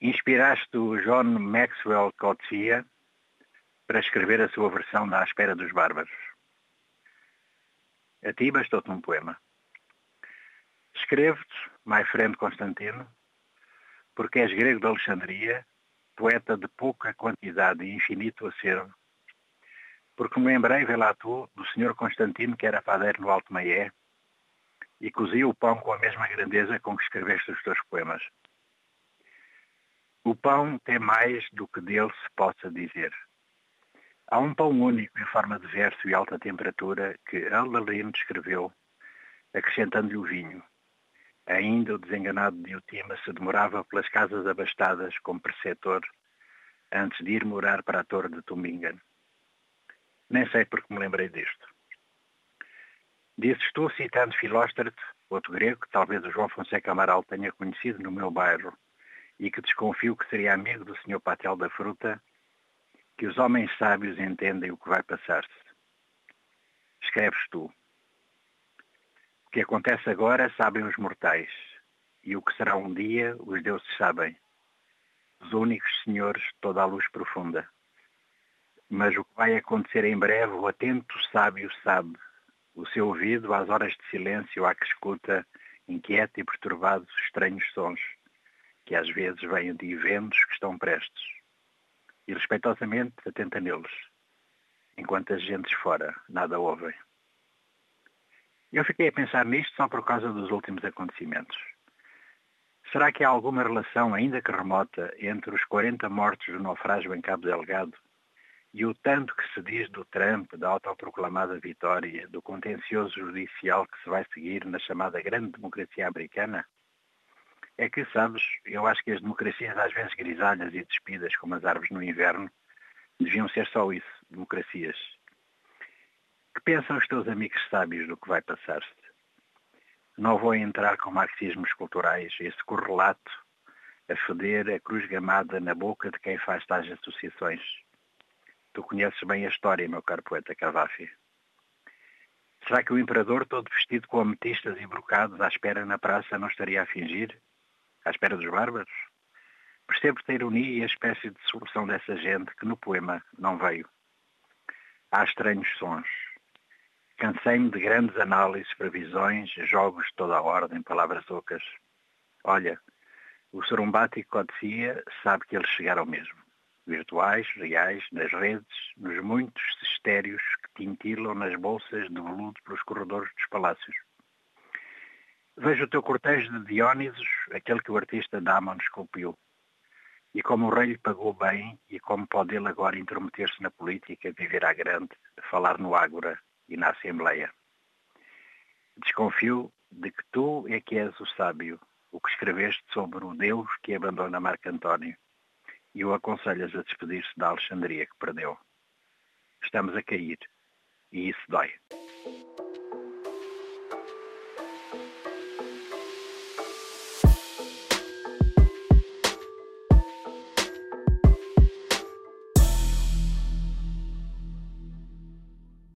Inspiraste o John Maxwell Coetzee para escrever a sua versão da Espera dos Bárbaros. A ti bastou-te um poema. Escrevo-te, my friend Constantino, porque és grego de Alexandria, poeta de pouca quantidade e infinito acervo, porque me lembrei, vê do senhor Constantino que era padeiro no Alto Maié e cozia o pão com a mesma grandeza com que escreveste os teus poemas. O pão tem mais do que dele se possa dizer. Há um pão único em forma de verso e alta temperatura que Aladino descreveu, acrescentando-lhe o vinho. Ainda o desenganado Diotima se demorava pelas casas abastadas como preceptor antes de ir morar para a torre de Tumbingen. Nem sei porque me lembrei disto. Dizes tu, citando Filóstrate, outro grego que talvez o João Fonseca Amaral tenha conhecido no meu bairro e que desconfio que seria amigo do Sr. Patel da Fruta, que os homens sábios entendem o que vai passar-se. Escreves tu. Que acontece agora sabem os mortais, e o que será um dia os deuses sabem, os únicos senhores de toda a luz profunda. Mas o que vai acontecer em breve, o atento sábio sabe, o seu ouvido às horas de silêncio há que escuta, inquieto e perturbado, estranhos sons, que às vezes vêm de eventos que estão prestes e respeitosamente atenta neles, enquanto as gentes fora nada ouvem. Eu fiquei a pensar nisto só por causa dos últimos acontecimentos. Será que há alguma relação, ainda que remota, entre os 40 mortos do naufrágio em Cabo Delgado e o tanto que se diz do Trump, da autoproclamada vitória, do contencioso judicial que se vai seguir na chamada grande democracia americana? É que, sabes, eu acho que as democracias, às vezes grisalhas e despidas, como as árvores no inverno, deviam ser só isso, democracias. Que pensam os teus amigos sábios do que vai passar-se? Não vou entrar com marxismos culturais, esse correlato a feder a cruz gamada na boca de quem faz tais associações. Tu conheces bem a história, meu caro poeta Cavafi. Será que o imperador, todo vestido com ametistas e brocados à espera na praça, não estaria a fingir? à espera dos bárbaros? Percebo-te a ironia e a espécie de solução dessa gente que no poema não veio. Há estranhos sons. Cansei-me de grandes análises, previsões, jogos de toda a ordem, palavras ocas. Olha, o sorumbático Codicia sabe que eles chegaram mesmo. Virtuais, reais, nas redes, nos muitos estéreos que tintilam nas bolsas de veludo pelos corredores dos palácios. Vejo o teu cortejo de Diónisos, aquele que o artista Damon esculpiu. E como o rei lhe pagou bem, e como pode ele agora intrometer-se na política, viver à grande, falar no Ágora e na Assembleia. Desconfio de que tu é que és o sábio, o que escreveste sobre o Deus que abandona Marco António, e o aconselhas a despedir-se da Alexandria que perdeu. Estamos a cair, e isso dói.